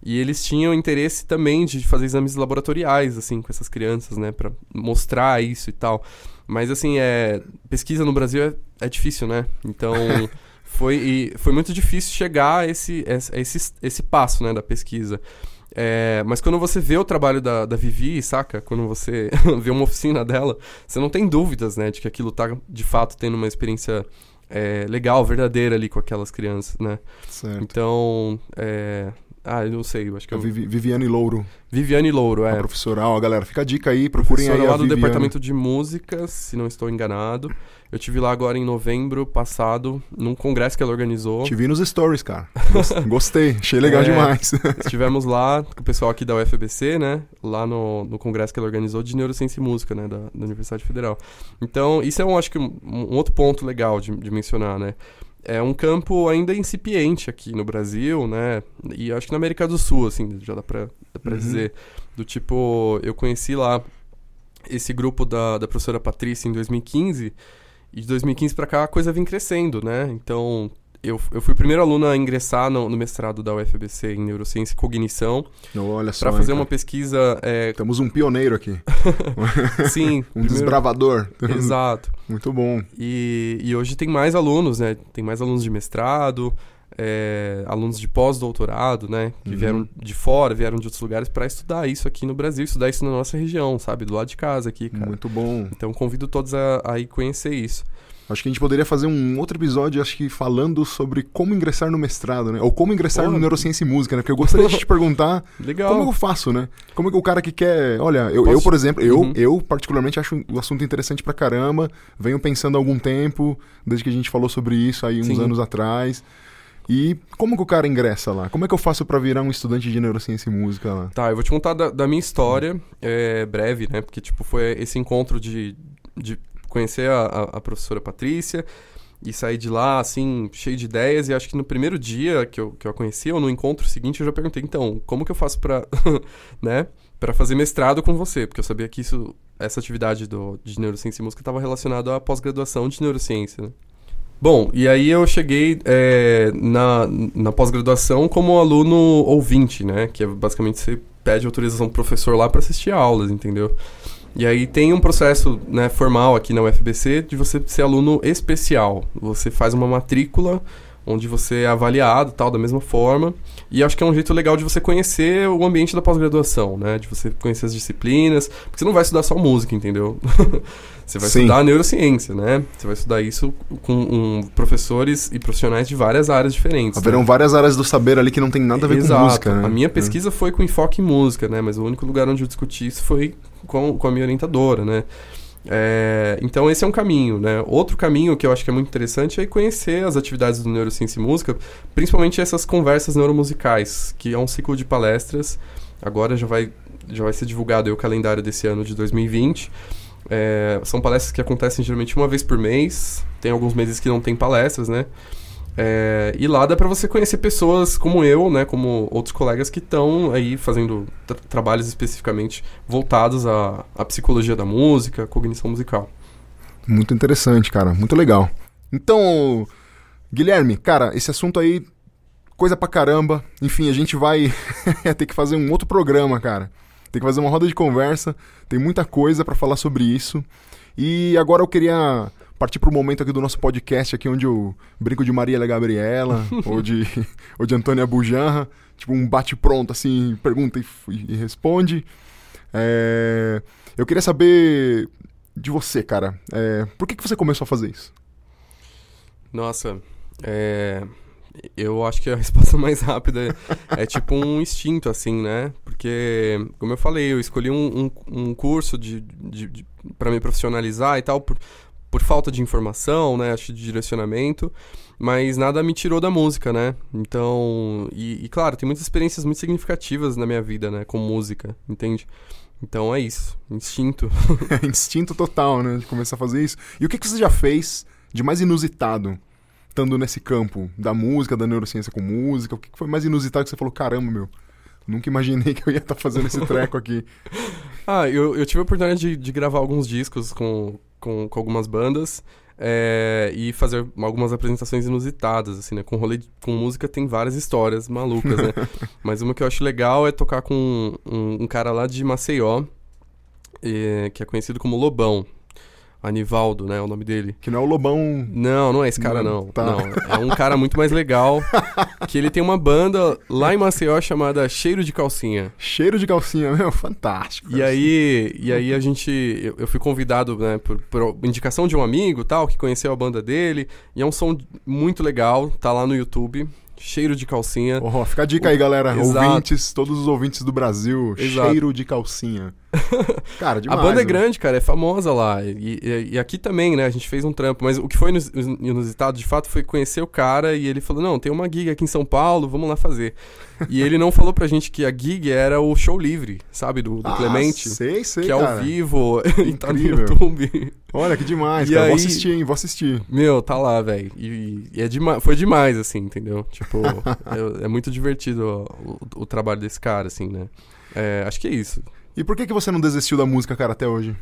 E eles tinham interesse também de fazer exames laboratoriais, assim, com essas crianças, né? Pra mostrar isso e tal. Mas, assim, é... Pesquisa no Brasil é, é difícil, né? Então... foi, foi muito difícil chegar a esse, a esse, esse passo, né? Da pesquisa. É, mas quando você vê o trabalho da, da Vivi, saca? Quando você vê uma oficina dela, você não tem dúvidas, né? De que aquilo tá, de fato, tendo uma experiência é, legal, verdadeira ali com aquelas crianças, né? Certo. Então, é, ah, eu não sei, acho que é eu... Viviane Louro. Viviane Louro, é. A professora, ó, galera, fica a dica aí, procurem professora aí lá a do Viviane. departamento de música, se não estou enganado. Eu tive lá agora em novembro passado, num congresso que ela organizou. Te vi nos stories, cara. Gostei, achei legal é, demais. estivemos lá com o pessoal aqui da UFBC, né? Lá no, no congresso que ela organizou de Neurociência e Música, né? Da, da Universidade Federal. Então, isso é, um, acho que, um, um outro ponto legal de, de mencionar, né? É um campo ainda incipiente aqui no Brasil, né? E acho que na América do Sul, assim, já dá pra, dá pra uhum. dizer. Do tipo, eu conheci lá esse grupo da, da professora Patrícia em 2015, e de 2015 para cá a coisa vem crescendo, né? Então, eu, eu fui o primeiro aluno a ingressar no, no mestrado da UFBC em Neurociência e Cognição. Olha só. Para fazer hein, uma pesquisa. É... Temos um pioneiro aqui. Sim. um primeiro... desbravador. Exato. Muito bom. E, e hoje tem mais alunos, né? Tem mais alunos de mestrado, é, alunos de pós-doutorado, né? Que uhum. vieram de fora, vieram de outros lugares para estudar isso aqui no Brasil, estudar isso na nossa região, sabe? Do lado de casa aqui, cara. Muito bom. Então convido todos a, a ir conhecer isso. Acho que a gente poderia fazer um outro episódio, acho que falando sobre como ingressar no mestrado, né? Ou como ingressar Pô, no Neurociência e Música, né? Porque eu gostaria de te perguntar Legal. como eu faço, né? Como é que o cara que quer. Olha, eu, eu por exemplo, eu, uhum. eu particularmente acho o assunto interessante pra caramba. Venho pensando há algum tempo, desde que a gente falou sobre isso aí uns Sim. anos atrás. E como que o cara ingressa lá? Como é que eu faço para virar um estudante de neurociência e música lá? Tá, eu vou te contar da, da minha história, é, breve, né? Porque, tipo, foi esse encontro de, de conhecer a, a, a professora Patrícia e sair de lá, assim, cheio de ideias. E acho que no primeiro dia que eu, que eu a conheci, ou no encontro seguinte, eu já perguntei, então, como que eu faço pra, né, fazer mestrado com você? Porque eu sabia que isso, essa atividade do, de neurociência e música estava relacionada à pós-graduação de neurociência, né? Bom, e aí eu cheguei é, na, na pós-graduação como aluno ouvinte, né? Que é basicamente você pede autorização do professor lá para assistir aulas, entendeu? E aí tem um processo né, formal aqui na UFBC de você ser aluno especial. Você faz uma matrícula onde você é avaliado tal da mesma forma. E acho que é um jeito legal de você conhecer o ambiente da pós-graduação, né? De você conhecer as disciplinas, porque você não vai estudar só música, entendeu? você vai Sim. estudar neurociência, né? Você vai estudar isso com um, professores e profissionais de várias áreas diferentes. Haverão né? várias áreas do saber ali que não tem nada a ver Exato. com música, né? A minha pesquisa é. foi com enfoque em música, né? Mas o único lugar onde eu discuti isso foi com, com a minha orientadora, né? É, então esse é um caminho, né? Outro caminho que eu acho que é muito interessante é conhecer as atividades do Neurociência e Música, principalmente essas conversas neuromusicais, que é um ciclo de palestras. Agora já vai, já vai ser divulgado o calendário desse ano de 2020. É, são palestras que acontecem geralmente uma vez por mês. Tem alguns meses que não tem palestras, né? É, e lá dá para você conhecer pessoas como eu, né, como outros colegas que estão aí fazendo tra trabalhos especificamente voltados à, à psicologia da música, cognição musical. Muito interessante, cara, muito legal. Então, Guilherme, cara, esse assunto aí, coisa pra caramba. Enfim, a gente vai ter que fazer um outro programa, cara. Tem que fazer uma roda de conversa, tem muita coisa para falar sobre isso. E agora eu queria partir para o momento aqui do nosso podcast, aqui onde eu brinco de Maria Gabriela ou, de, ou de Antônia Bujanra, tipo um bate-pronto, assim, pergunta e, e responde. É, eu queria saber de você, cara, é, por que, que você começou a fazer isso? Nossa, é, eu acho que a resposta mais rápida é tipo um instinto, assim, né? Porque, como eu falei, eu escolhi um, um, um curso de, de, de para me profissionalizar e tal, por, por falta de informação, né? Acho de direcionamento. Mas nada me tirou da música, né? Então. E, e, claro, tem muitas experiências muito significativas na minha vida, né? Com música, entende? Então é isso. Instinto. Instinto total, né? De começar a fazer isso. E o que, que você já fez de mais inusitado? Estando nesse campo da música, da neurociência com música, o que foi mais inusitado que você falou, caramba, meu, Nunca imaginei que eu ia estar tá fazendo esse treco aqui. ah, eu, eu tive a oportunidade de, de gravar alguns discos com, com, com algumas bandas. É, e fazer algumas apresentações inusitadas, assim, né? Com rolê de, com música tem várias histórias malucas, né? Mas uma que eu acho legal é tocar com um, um cara lá de Maceió, é, que é conhecido como Lobão. Anivaldo, né? O nome dele. Que não é o Lobão. Não, não é esse cara, não. Não, tá. não. É um cara muito mais legal. que ele tem uma banda lá em Maceió chamada Cheiro de Calcinha. Cheiro de Calcinha, meu, fantástico. E aí, e aí a gente. Eu, eu fui convidado, né, por, por, indicação de um amigo tal, que conheceu a banda dele. E é um som muito legal, tá lá no YouTube cheiro de calcinha. Oh, fica a dica aí, galera. Exato. Ouvintes, todos os ouvintes do Brasil, Exato. cheiro de calcinha. Cara, demais. a banda é grande, cara, é famosa lá. E, e, e, aqui também, né? A gente fez um trampo. Mas o que foi inusitado, de fato, foi conhecer o cara e ele falou: Não, tem uma gig aqui em São Paulo, vamos lá fazer. e ele não falou pra gente que a gig era o show livre, sabe? Do, do ah, Clemente. Sei, sei. Que é ao vivo e tá no YouTube. Olha que demais, e cara. Aí, vou assistir, hein? Vou assistir. Meu, tá lá, velho. E, e, é demais, foi demais, assim, entendeu? Tipo, é, é, muito divertido o, o, o, trabalho desse cara, assim, né? É, acho que é isso. E por que, que você não desistiu da música, cara, até hoje?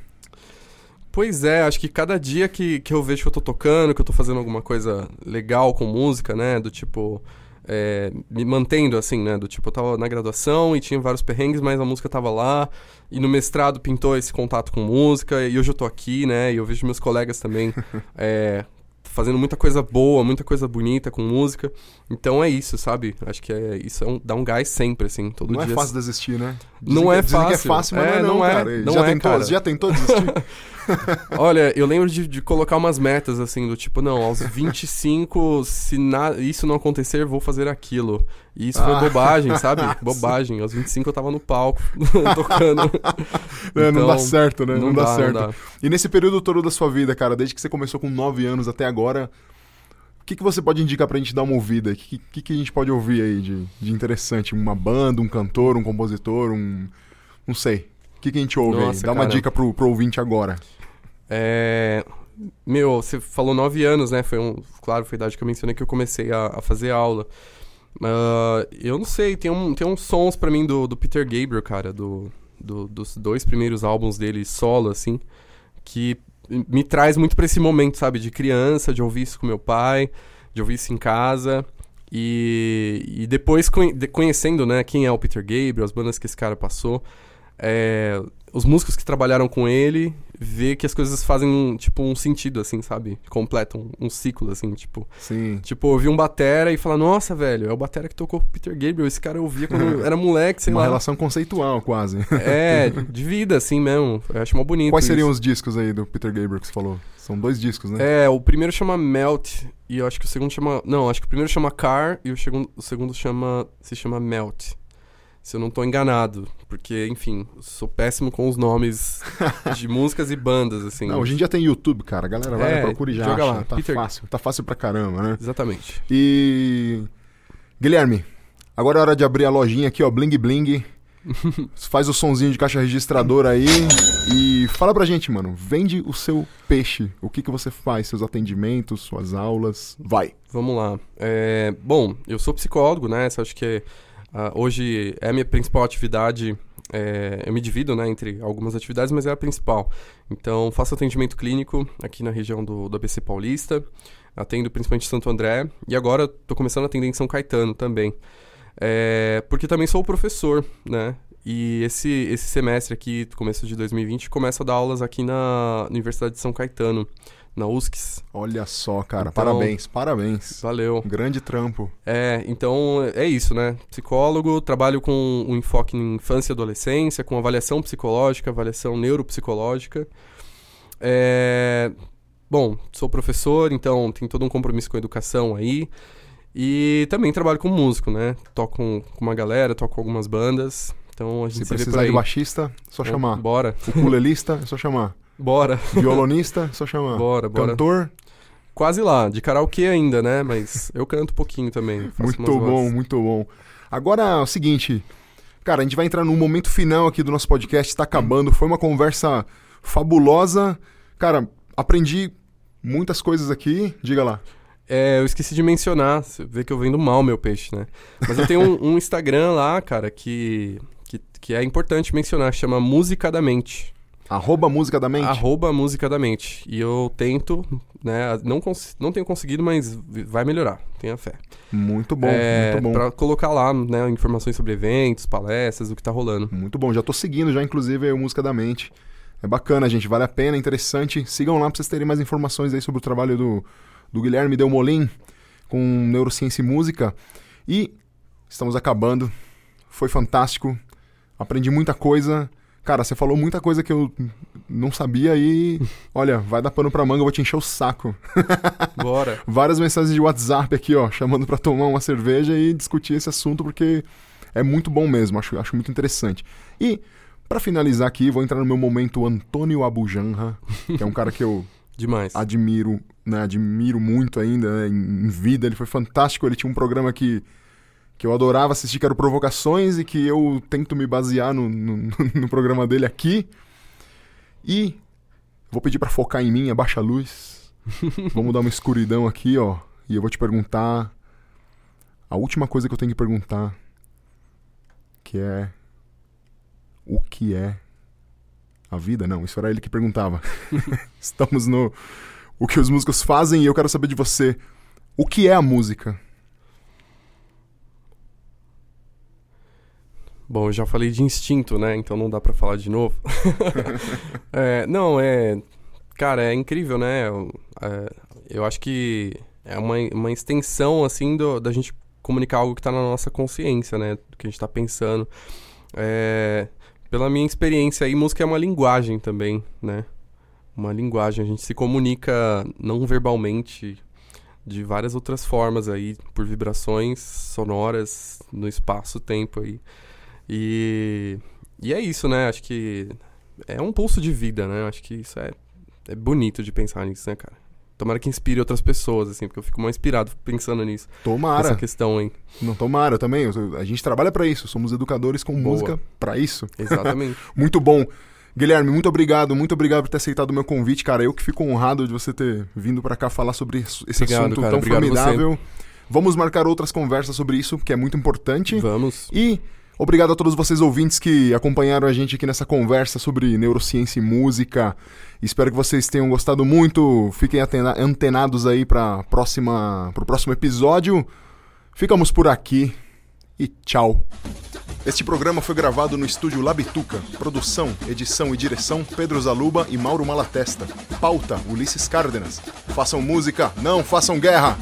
Pois é, acho que cada dia que, que eu vejo que eu tô tocando, que eu tô fazendo alguma coisa legal com música, né? Do tipo. É, me mantendo assim, né? Do tipo, eu tava na graduação e tinha vários perrengues, mas a música tava lá. E no mestrado pintou esse contato com música. E hoje eu tô aqui, né? E eu vejo meus colegas também é, fazendo muita coisa boa, muita coisa bonita com música. Então é isso, sabe? Acho que é isso é um, dá um gás sempre, assim, todo não dia. Não é fácil desistir, né? Dizem não é que, fácil. é fácil, mas é, não, é, não, é, cara. Não já, é, tentou, cara. já tentou desistir? Olha, eu lembro de, de, colocar umas metas, assim, do tipo, não, aos 25, se na, isso não acontecer, vou fazer aquilo. E isso ah. foi bobagem, sabe? bobagem. Aos 25 eu tava no palco, tocando. É, então, não dá então, certo, né? Não, não dá, dá, certo. Não dá. E nesse período todo da sua vida, cara, desde que você começou com 9 anos até agora, que, que você pode indicar pra gente dar uma ouvida? O que, que, que a gente pode ouvir aí de, de interessante? Uma banda, um cantor, um compositor, um. Não sei. O que, que a gente ouve Nossa, aí? Dá cara. uma dica pro, pro ouvinte agora. É. Meu, você falou nove anos, né? Foi um. Claro, foi a idade que eu mencionei que eu comecei a, a fazer aula. Uh, eu não sei, tem, um, tem uns sons para mim do, do Peter Gabriel, cara, do, do, dos dois primeiros álbuns dele solo, assim, que me traz muito pra esse momento, sabe? De criança, de ouvir isso com meu pai, de ouvir isso em casa. E, e depois conhecendo, né, quem é o Peter Gabriel, as bandas que esse cara passou, é, os músicos que trabalharam com ele ver que as coisas fazem, tipo, um sentido, assim, sabe? Completam um, ciclo, assim, tipo... Sim. Tipo, ouvir um batera e falar, nossa, velho, é o batera que tocou Peter Gabriel, esse cara eu ouvia quando era moleque, sei uma lá. Uma relação conceitual, quase. É, de vida, assim mesmo. Eu acho mó bonito Quais seriam isso. os discos aí do Peter Gabriel que você falou? São dois discos, né? É, o primeiro chama Melt, e eu acho que o segundo chama... Não, acho que o primeiro chama Car, e o segundo, o segundo chama... se chama Melt se eu não tô enganado. Porque, enfim, sou péssimo com os nomes de músicas e bandas, assim. Não, hoje em dia tem YouTube, cara. A galera vai, é, procura e já joga acha. Lá. Tá Peter... fácil, tá fácil pra caramba, né? Exatamente. E... Guilherme, agora é hora de abrir a lojinha aqui, ó, Bling Bling. Faz o sonzinho de caixa registradora aí e fala pra gente, mano. Vende o seu peixe. O que, que você faz? Seus atendimentos, suas aulas? Vai. Vamos lá. É, bom, eu sou psicólogo, né? Essa acho que uh, hoje é a minha principal atividade. É, eu me divido né, entre algumas atividades, mas é a principal. Então, faço atendimento clínico aqui na região do, do ABC Paulista. Atendo principalmente Santo André. E agora estou começando a atender em São Caetano também. É, porque também sou professor, né? E esse, esse semestre aqui, começo de 2020, começo a dar aulas aqui na Universidade de São Caetano, na USCS. Olha só, cara, então, parabéns, parabéns. Valeu. Grande trampo. É, então é isso, né? Psicólogo, trabalho com um enfoque em infância e adolescência, com avaliação psicológica, avaliação neuropsicológica. É... Bom, sou professor, então tenho todo um compromisso com a educação aí. E também trabalho com músico, né? Toco com uma galera, toco com algumas bandas. Então a gente se, se precisar de baixista, é só chamar. Bora. Ukulelista, é só chamar. Bora. Violonista, só chamar. Bora, bora. Cantor. Quase lá, de karaokê ainda, né? Mas eu canto um pouquinho também. Muito bom, vozes. muito bom. Agora é o seguinte, cara, a gente vai entrar no momento final aqui do nosso podcast, tá acabando. Foi uma conversa fabulosa. Cara, aprendi muitas coisas aqui. Diga lá. É, eu esqueci de mencionar, você vê que eu vendo mal meu peixe, né? Mas eu tenho um, um Instagram lá, cara, que, que, que, é importante mencionar, chama Música da Mente. Arroba Música da Mente? Arroba Música da Mente. E eu tento, né? Não, não tenho conseguido, mas vai melhorar, tenha fé. Muito bom, é, muito bom. Pra colocar lá, né, informações sobre eventos, palestras, o que tá rolando. Muito bom, já tô seguindo já, inclusive, o Música da Mente. É bacana, gente, vale a pena, interessante. Sigam lá pra vocês terem mais informações aí sobre o trabalho do do Guilherme Delmolin com Neurociência e Música. E estamos acabando. Foi fantástico. Aprendi muita coisa. Cara, você falou muita coisa que eu não sabia e. Olha, vai dar pano pra manga, eu vou te encher o saco. Bora. Várias mensagens de WhatsApp aqui, ó, chamando para tomar uma cerveja e discutir esse assunto, porque é muito bom mesmo, acho, acho muito interessante. E, para finalizar aqui, vou entrar no meu momento Antônio Abujanra, que é um cara que eu Demais. admiro né, admiro muito ainda né, em vida. Ele foi fantástico. Ele tinha um programa que, que eu adorava assistir, que era Provocações, e que eu tento me basear no, no, no programa dele aqui. E vou pedir para focar em mim, abaixa a luz. Vamos dar uma escuridão aqui, ó. E eu vou te perguntar a última coisa que eu tenho que perguntar, que é o que é a vida? Não, isso era ele que perguntava. Estamos no o que os músicos fazem e eu quero saber de você. O que é a música? Bom, eu já falei de instinto, né? Então não dá para falar de novo. é, não, é. Cara, é incrível, né? Eu, é, eu acho que é uma, uma extensão, assim, do, da gente comunicar algo que tá na nossa consciência, né? Do que a gente tá pensando. É, pela minha experiência aí, música é uma linguagem também, né? uma linguagem. A gente se comunica não verbalmente de várias outras formas aí, por vibrações sonoras no espaço-tempo aí. E, e é isso, né? Acho que é um pulso de vida, né? Acho que isso é, é bonito de pensar nisso, né, cara? Tomara que inspire outras pessoas, assim, porque eu fico mais inspirado pensando nisso. Tomara. Essa questão, hein? Não, tomara eu também. A gente trabalha para isso. Somos educadores com Boa. música para isso. Exatamente. Muito bom. Guilherme, muito obrigado, muito obrigado por ter aceitado o meu convite, cara. Eu que fico honrado de você ter vindo para cá falar sobre esse obrigado, assunto cara, tão formidável. Vamos marcar outras conversas sobre isso, que é muito importante. Vamos. E obrigado a todos vocês ouvintes que acompanharam a gente aqui nessa conversa sobre neurociência e música. Espero que vocês tenham gostado muito. Fiquem antenados aí para próxima, pro próximo episódio. Ficamos por aqui e tchau. Este programa foi gravado no estúdio Labituca. Produção, edição e direção Pedro Zaluba e Mauro Malatesta. Pauta Ulisses Cárdenas. Façam música, não façam guerra!